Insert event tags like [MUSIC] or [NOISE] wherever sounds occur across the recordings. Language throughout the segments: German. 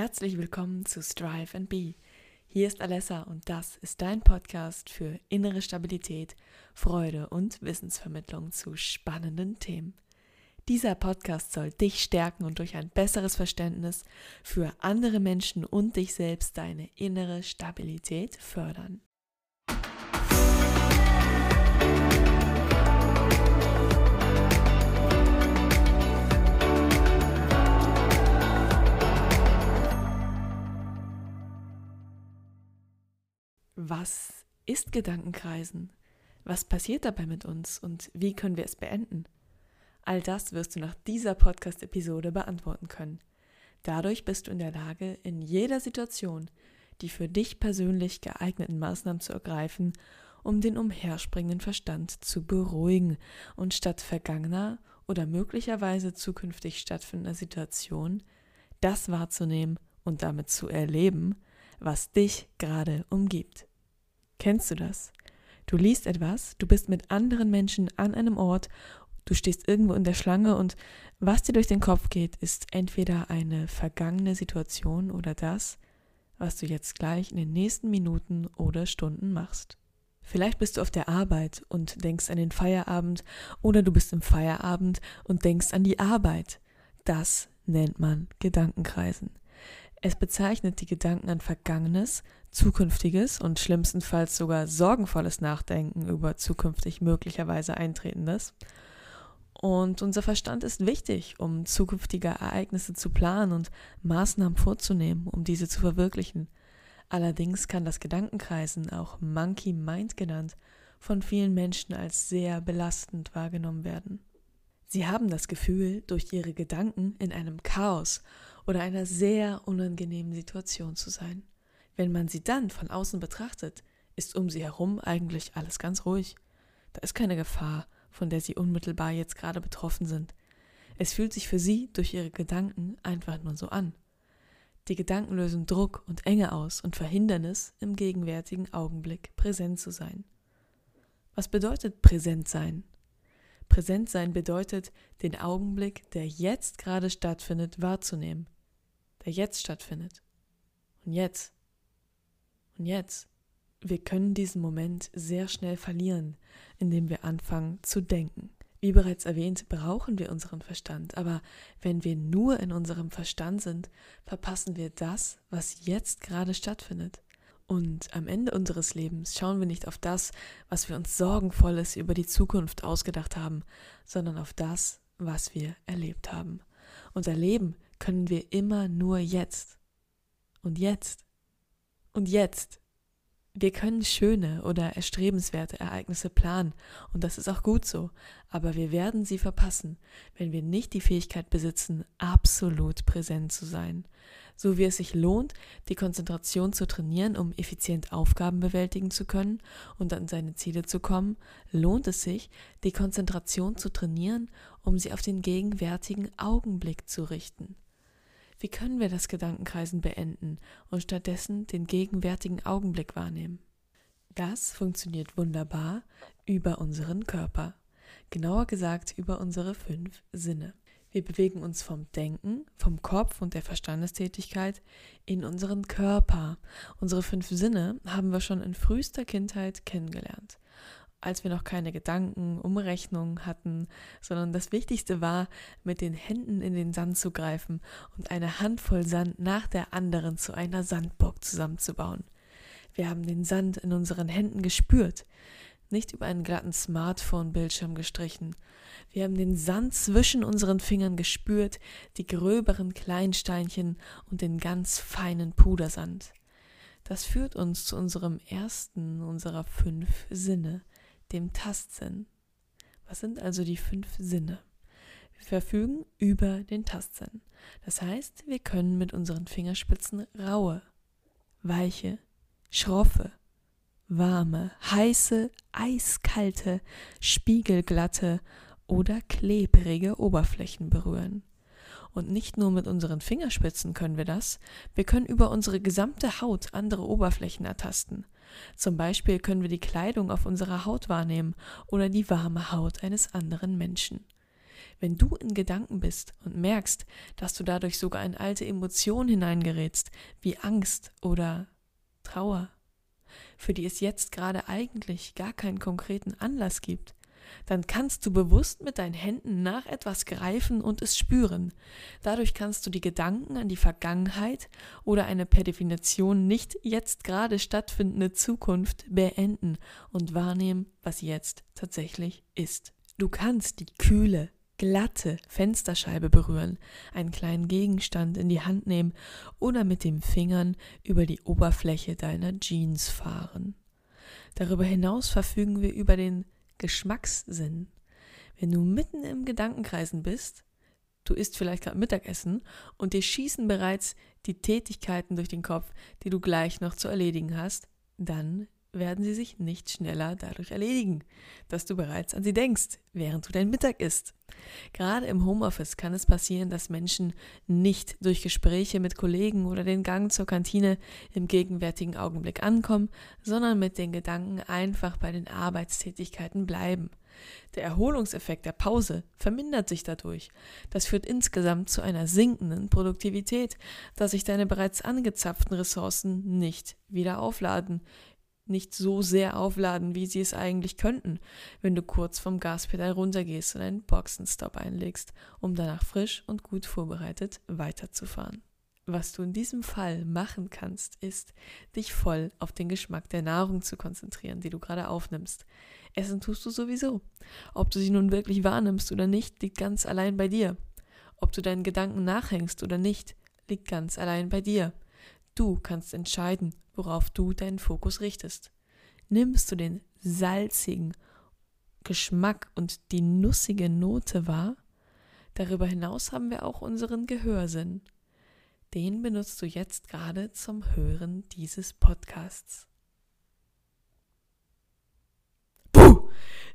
Herzlich willkommen zu Strive and Be. Hier ist Alessa und das ist dein Podcast für innere Stabilität, Freude und Wissensvermittlung zu spannenden Themen. Dieser Podcast soll dich stärken und durch ein besseres Verständnis für andere Menschen und dich selbst deine innere Stabilität fördern. Was ist Gedankenkreisen? Was passiert dabei mit uns und wie können wir es beenden? All das wirst du nach dieser Podcast-Episode beantworten können. Dadurch bist du in der Lage, in jeder Situation die für dich persönlich geeigneten Maßnahmen zu ergreifen, um den umherspringenden Verstand zu beruhigen und statt vergangener oder möglicherweise zukünftig stattfindender Situation das wahrzunehmen und damit zu erleben, was dich gerade umgibt. Kennst du das? Du liest etwas, du bist mit anderen Menschen an einem Ort, du stehst irgendwo in der Schlange und was dir durch den Kopf geht, ist entweder eine vergangene Situation oder das, was du jetzt gleich in den nächsten Minuten oder Stunden machst. Vielleicht bist du auf der Arbeit und denkst an den Feierabend oder du bist im Feierabend und denkst an die Arbeit. Das nennt man Gedankenkreisen. Es bezeichnet die Gedanken an Vergangenes, Zukünftiges und schlimmstenfalls sogar sorgenvolles Nachdenken über zukünftig möglicherweise Eintretendes. Und unser Verstand ist wichtig, um zukünftige Ereignisse zu planen und Maßnahmen vorzunehmen, um diese zu verwirklichen. Allerdings kann das Gedankenkreisen, auch Monkey Mind genannt, von vielen Menschen als sehr belastend wahrgenommen werden. Sie haben das Gefühl, durch ihre Gedanken in einem Chaos oder einer sehr unangenehmen Situation zu sein. Wenn man sie dann von außen betrachtet, ist um sie herum eigentlich alles ganz ruhig. Da ist keine Gefahr, von der sie unmittelbar jetzt gerade betroffen sind. Es fühlt sich für sie durch ihre Gedanken einfach nur so an. Die Gedanken lösen Druck und Enge aus und verhindern es, im gegenwärtigen Augenblick präsent zu sein. Was bedeutet präsent sein? Präsent sein bedeutet, den Augenblick, der jetzt gerade stattfindet, wahrzunehmen. Der jetzt stattfindet. Und jetzt. Und jetzt. Wir können diesen Moment sehr schnell verlieren, indem wir anfangen zu denken. Wie bereits erwähnt, brauchen wir unseren Verstand, aber wenn wir nur in unserem Verstand sind, verpassen wir das, was jetzt gerade stattfindet. Und am Ende unseres Lebens schauen wir nicht auf das, was wir uns sorgenvolles über die Zukunft ausgedacht haben, sondern auf das, was wir erlebt haben. Und erleben können wir immer nur jetzt. Und jetzt. Und jetzt. Wir können schöne oder erstrebenswerte Ereignisse planen, und das ist auch gut so, aber wir werden sie verpassen, wenn wir nicht die Fähigkeit besitzen, absolut präsent zu sein so wie es sich lohnt, die Konzentration zu trainieren, um effizient Aufgaben bewältigen zu können und an seine Ziele zu kommen, lohnt es sich, die Konzentration zu trainieren, um sie auf den gegenwärtigen Augenblick zu richten. Wie können wir das Gedankenkreisen beenden und stattdessen den gegenwärtigen Augenblick wahrnehmen? Das funktioniert wunderbar über unseren Körper, genauer gesagt über unsere fünf Sinne. Wir bewegen uns vom Denken, vom Kopf und der Verstandestätigkeit in unseren Körper. Unsere fünf Sinne haben wir schon in frühester Kindheit kennengelernt. Als wir noch keine Gedanken, Umrechnungen hatten, sondern das Wichtigste war, mit den Händen in den Sand zu greifen und eine Handvoll Sand nach der anderen zu einer Sandburg zusammenzubauen. Wir haben den Sand in unseren Händen gespürt nicht über einen glatten Smartphone-Bildschirm gestrichen. Wir haben den Sand zwischen unseren Fingern gespürt, die gröberen Kleinsteinchen und den ganz feinen Pudersand. Das führt uns zu unserem ersten unserer fünf Sinne, dem Tastsinn. Was sind also die fünf Sinne? Wir verfügen über den Tastsinn. Das heißt, wir können mit unseren Fingerspitzen raue, weiche, schroffe, warme, heiße, eiskalte, spiegelglatte oder klebrige Oberflächen berühren. Und nicht nur mit unseren Fingerspitzen können wir das, wir können über unsere gesamte Haut andere Oberflächen ertasten. Zum Beispiel können wir die Kleidung auf unserer Haut wahrnehmen oder die warme Haut eines anderen Menschen. Wenn du in Gedanken bist und merkst, dass du dadurch sogar in alte Emotionen hineingerätst, wie Angst oder Trauer, für die es jetzt gerade eigentlich gar keinen konkreten Anlass gibt, dann kannst du bewusst mit deinen Händen nach etwas greifen und es spüren. Dadurch kannst du die Gedanken an die Vergangenheit oder eine per Definition nicht jetzt gerade stattfindende Zukunft beenden und wahrnehmen, was jetzt tatsächlich ist. Du kannst die kühle, glatte Fensterscheibe berühren, einen kleinen Gegenstand in die Hand nehmen oder mit den Fingern über die Oberfläche deiner Jeans fahren. Darüber hinaus verfügen wir über den Geschmackssinn. Wenn du mitten im Gedankenkreisen bist, du isst vielleicht gerade Mittagessen und dir schießen bereits die Tätigkeiten durch den Kopf, die du gleich noch zu erledigen hast, dann werden sie sich nicht schneller dadurch erledigen, dass du bereits an sie denkst, während du dein Mittag isst. Gerade im Homeoffice kann es passieren, dass Menschen nicht durch Gespräche mit Kollegen oder den Gang zur Kantine im gegenwärtigen Augenblick ankommen, sondern mit den Gedanken einfach bei den Arbeitstätigkeiten bleiben. Der Erholungseffekt der Pause vermindert sich dadurch. Das führt insgesamt zu einer sinkenden Produktivität, da sich deine bereits angezapften Ressourcen nicht wieder aufladen, nicht so sehr aufladen, wie sie es eigentlich könnten, wenn du kurz vom Gaspedal runtergehst und einen Boxenstopp einlegst, um danach frisch und gut vorbereitet weiterzufahren. Was du in diesem Fall machen kannst, ist, dich voll auf den Geschmack der Nahrung zu konzentrieren, die du gerade aufnimmst. Essen tust du sowieso. Ob du sie nun wirklich wahrnimmst oder nicht, liegt ganz allein bei dir. Ob du deinen Gedanken nachhängst oder nicht, liegt ganz allein bei dir. Du kannst entscheiden, worauf du deinen Fokus richtest. Nimmst du den salzigen Geschmack und die nussige Note wahr? Darüber hinaus haben wir auch unseren Gehörsinn. Den benutzt du jetzt gerade zum Hören dieses Podcasts.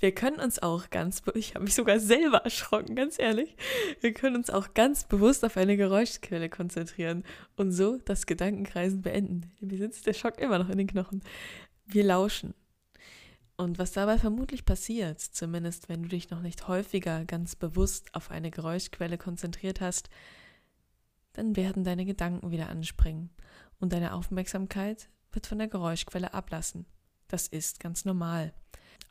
Wir können uns auch ganz, ich habe mich sogar selber erschrocken, ganz ehrlich, wir können uns auch ganz bewusst auf eine Geräuschquelle konzentrieren und so das Gedankenkreisen beenden. Mir sitzt der Schock immer noch in den Knochen. Wir lauschen. Und was dabei vermutlich passiert, zumindest wenn du dich noch nicht häufiger ganz bewusst auf eine Geräuschquelle konzentriert hast, dann werden deine Gedanken wieder anspringen und deine Aufmerksamkeit wird von der Geräuschquelle ablassen. Das ist ganz normal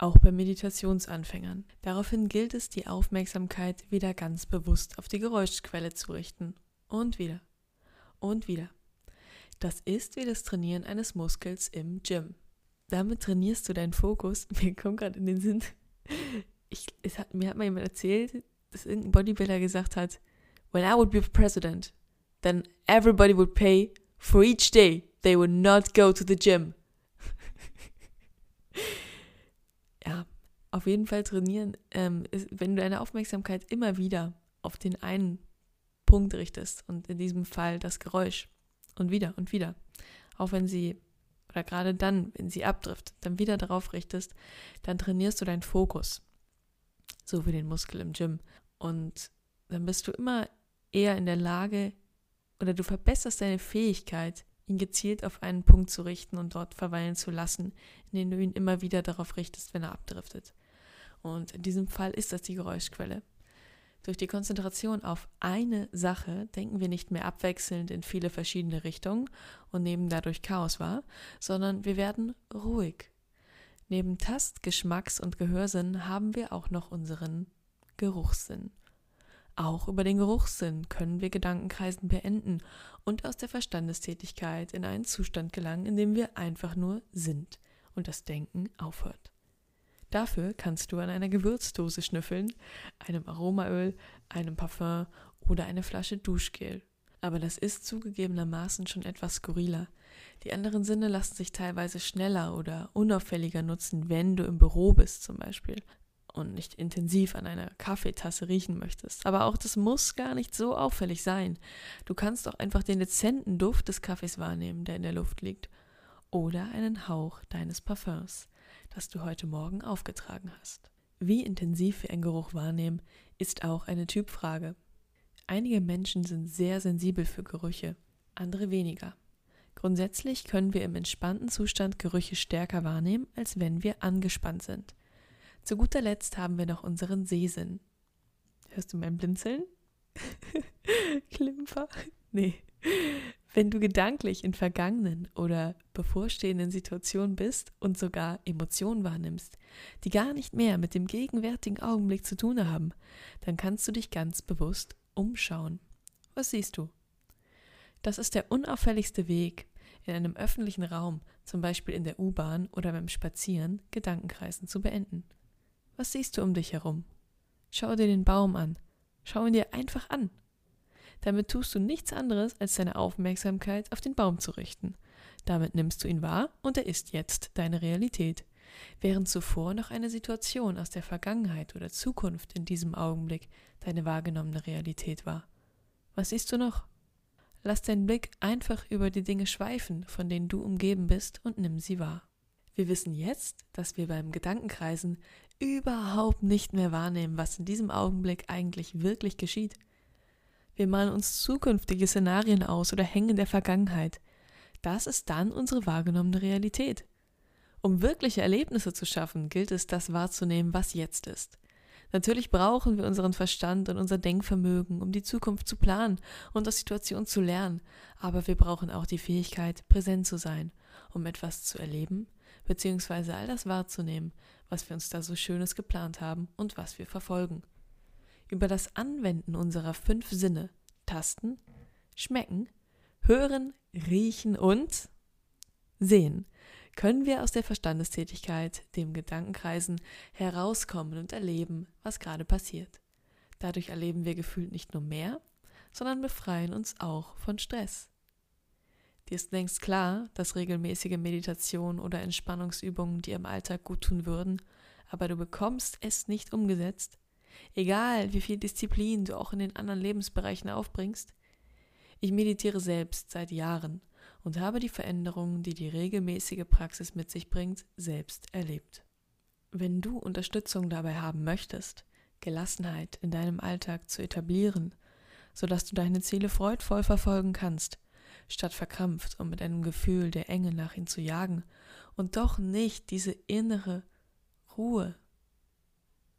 auch bei Meditationsanfängern. Daraufhin gilt es, die Aufmerksamkeit wieder ganz bewusst auf die Geräuschquelle zu richten. Und wieder. Und wieder. Das ist wie das Trainieren eines Muskels im Gym. Damit trainierst du deinen Fokus. [LAUGHS] Mir kommt gerade in den Sinn, ich, hat, mir hat mal jemand erzählt, dass irgendein Bodybuilder gesagt hat, when I would be president, then everybody would pay for each day they would not go to the gym. Auf jeden Fall trainieren, ähm, ist, wenn du deine Aufmerksamkeit immer wieder auf den einen Punkt richtest und in diesem Fall das Geräusch und wieder und wieder, auch wenn sie oder gerade dann, wenn sie abdriftet, dann wieder darauf richtest, dann trainierst du deinen Fokus, so wie den Muskel im Gym und dann bist du immer eher in der Lage oder du verbesserst deine Fähigkeit, ihn gezielt auf einen Punkt zu richten und dort verweilen zu lassen, indem du ihn immer wieder darauf richtest, wenn er abdriftet. Und in diesem Fall ist das die Geräuschquelle. Durch die Konzentration auf eine Sache denken wir nicht mehr abwechselnd in viele verschiedene Richtungen und nehmen dadurch Chaos wahr, sondern wir werden ruhig. Neben Tast-, Geschmacks- und Gehörsinn haben wir auch noch unseren Geruchssinn. Auch über den Geruchssinn können wir Gedankenkreisen beenden und aus der Verstandestätigkeit in einen Zustand gelangen, in dem wir einfach nur sind und das Denken aufhört. Dafür kannst du an einer Gewürzdose schnüffeln, einem Aromaöl, einem Parfum oder eine Flasche Duschgel. Aber das ist zugegebenermaßen schon etwas skurriler. Die anderen Sinne lassen sich teilweise schneller oder unauffälliger nutzen, wenn du im Büro bist zum Beispiel und nicht intensiv an einer Kaffeetasse riechen möchtest. Aber auch das muss gar nicht so auffällig sein. Du kannst auch einfach den dezenten Duft des Kaffees wahrnehmen, der in der Luft liegt, oder einen Hauch deines Parfums das du heute Morgen aufgetragen hast. Wie intensiv wir einen Geruch wahrnehmen, ist auch eine Typfrage. Einige Menschen sind sehr sensibel für Gerüche, andere weniger. Grundsätzlich können wir im entspannten Zustand Gerüche stärker wahrnehmen, als wenn wir angespannt sind. Zu guter Letzt haben wir noch unseren Sehsinn. Hörst du mein Blinzeln? [LAUGHS] Klimper? Nee. Wenn du gedanklich in vergangenen oder bevorstehenden Situationen bist und sogar Emotionen wahrnimmst, die gar nicht mehr mit dem gegenwärtigen Augenblick zu tun haben, dann kannst du dich ganz bewusst umschauen. Was siehst du? Das ist der unauffälligste Weg, in einem öffentlichen Raum, zum Beispiel in der U-Bahn oder beim Spazieren, Gedankenkreisen zu beenden. Was siehst du um dich herum? Schau dir den Baum an. Schau ihn dir einfach an. Damit tust du nichts anderes, als deine Aufmerksamkeit auf den Baum zu richten. Damit nimmst du ihn wahr und er ist jetzt deine Realität. Während zuvor noch eine Situation aus der Vergangenheit oder Zukunft in diesem Augenblick deine wahrgenommene Realität war. Was siehst du noch? Lass deinen Blick einfach über die Dinge schweifen, von denen du umgeben bist, und nimm sie wahr. Wir wissen jetzt, dass wir beim Gedankenkreisen überhaupt nicht mehr wahrnehmen, was in diesem Augenblick eigentlich wirklich geschieht. Wir malen uns zukünftige Szenarien aus oder hängen der Vergangenheit. Das ist dann unsere wahrgenommene Realität. Um wirkliche Erlebnisse zu schaffen, gilt es, das wahrzunehmen, was jetzt ist. Natürlich brauchen wir unseren Verstand und unser Denkvermögen, um die Zukunft zu planen und aus Situationen zu lernen, aber wir brauchen auch die Fähigkeit, präsent zu sein, um etwas zu erleben, beziehungsweise all das wahrzunehmen, was wir uns da so Schönes geplant haben und was wir verfolgen. Über das Anwenden unserer fünf Sinne Tasten, Schmecken, Hören, Riechen und Sehen können wir aus der Verstandestätigkeit, dem Gedankenkreisen, herauskommen und erleben, was gerade passiert. Dadurch erleben wir gefühlt nicht nur mehr, sondern befreien uns auch von Stress. Dir ist längst klar, dass regelmäßige Meditation oder Entspannungsübungen dir im Alltag gut tun würden, aber du bekommst es nicht umgesetzt, egal wie viel Disziplin du auch in den anderen Lebensbereichen aufbringst. Ich meditiere selbst seit Jahren und habe die Veränderungen, die die regelmäßige Praxis mit sich bringt, selbst erlebt. Wenn du Unterstützung dabei haben möchtest, Gelassenheit in deinem Alltag zu etablieren, sodass du deine Ziele freudvoll verfolgen kannst, statt verkrampft und mit einem Gefühl der Enge nach ihnen zu jagen und doch nicht diese innere Ruhe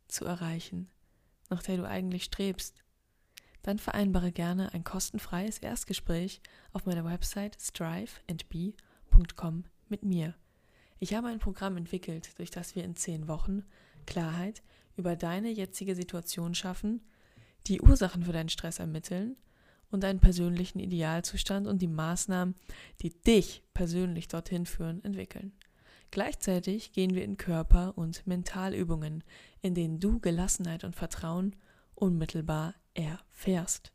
zu erreichen, nach der du eigentlich strebst, dann vereinbare gerne ein kostenfreies Erstgespräch auf meiner Website striveandbe.com mit mir. Ich habe ein Programm entwickelt, durch das wir in zehn Wochen Klarheit über deine jetzige Situation schaffen, die Ursachen für deinen Stress ermitteln und deinen persönlichen Idealzustand und die Maßnahmen, die dich persönlich dorthin führen, entwickeln. Gleichzeitig gehen wir in Körper- und Mentalübungen, in denen du Gelassenheit und Vertrauen unmittelbar erfährst.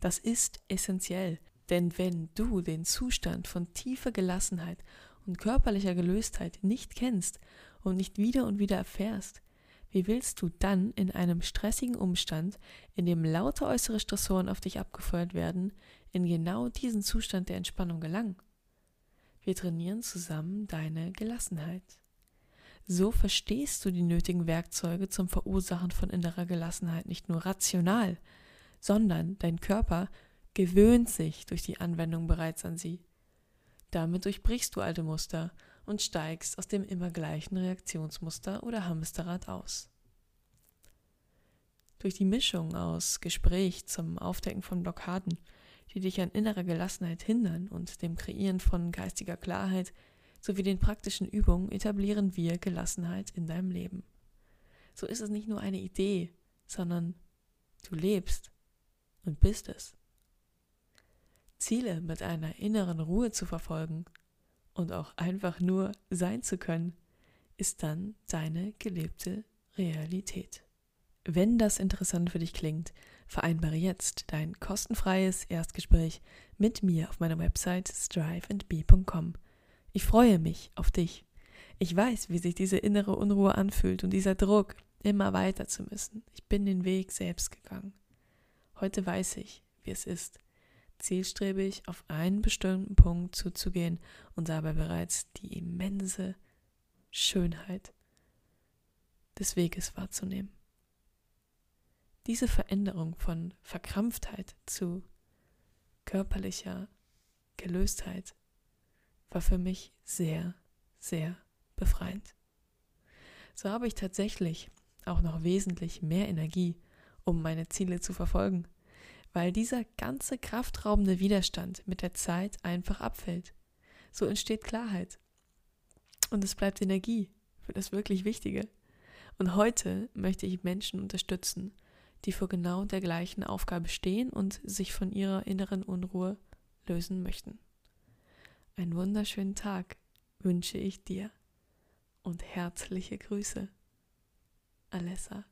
Das ist essentiell, denn wenn du den Zustand von tiefer Gelassenheit und körperlicher Gelöstheit nicht kennst und nicht wieder und wieder erfährst, wie willst du dann in einem stressigen Umstand, in dem lauter äußere Stressoren auf dich abgefeuert werden, in genau diesen Zustand der Entspannung gelangen? Wir trainieren zusammen deine Gelassenheit. So verstehst du die nötigen Werkzeuge zum Verursachen von innerer Gelassenheit nicht nur rational, sondern dein Körper gewöhnt sich durch die Anwendung bereits an sie. Damit durchbrichst du alte Muster und steigst aus dem immer gleichen Reaktionsmuster oder Hamsterrad aus. Durch die Mischung aus Gespräch zum Aufdecken von Blockaden, die dich an innerer Gelassenheit hindern und dem Kreieren von geistiger Klarheit sowie den praktischen Übungen etablieren wir Gelassenheit in deinem Leben. So ist es nicht nur eine Idee, sondern du lebst und bist es. Ziele mit einer inneren Ruhe zu verfolgen und auch einfach nur sein zu können, ist dann deine gelebte Realität. Wenn das interessant für dich klingt, vereinbare jetzt dein kostenfreies Erstgespräch mit mir auf meiner Website striveandbe.com. Ich freue mich auf dich. Ich weiß, wie sich diese innere Unruhe anfühlt und dieser Druck, immer weiter zu müssen. Ich bin den Weg selbst gegangen. Heute weiß ich, wie es ist, zielstrebig auf einen bestimmten Punkt zuzugehen und dabei bereits die immense Schönheit des Weges wahrzunehmen. Diese Veränderung von Verkrampftheit zu körperlicher Gelöstheit war für mich sehr, sehr befreiend. So habe ich tatsächlich auch noch wesentlich mehr Energie um meine Ziele zu verfolgen, weil dieser ganze kraftraubende Widerstand mit der Zeit einfach abfällt. So entsteht Klarheit. Und es bleibt Energie für das wirklich Wichtige. Und heute möchte ich Menschen unterstützen, die vor genau der gleichen Aufgabe stehen und sich von ihrer inneren Unruhe lösen möchten. Einen wunderschönen Tag wünsche ich dir und herzliche Grüße. Alessa.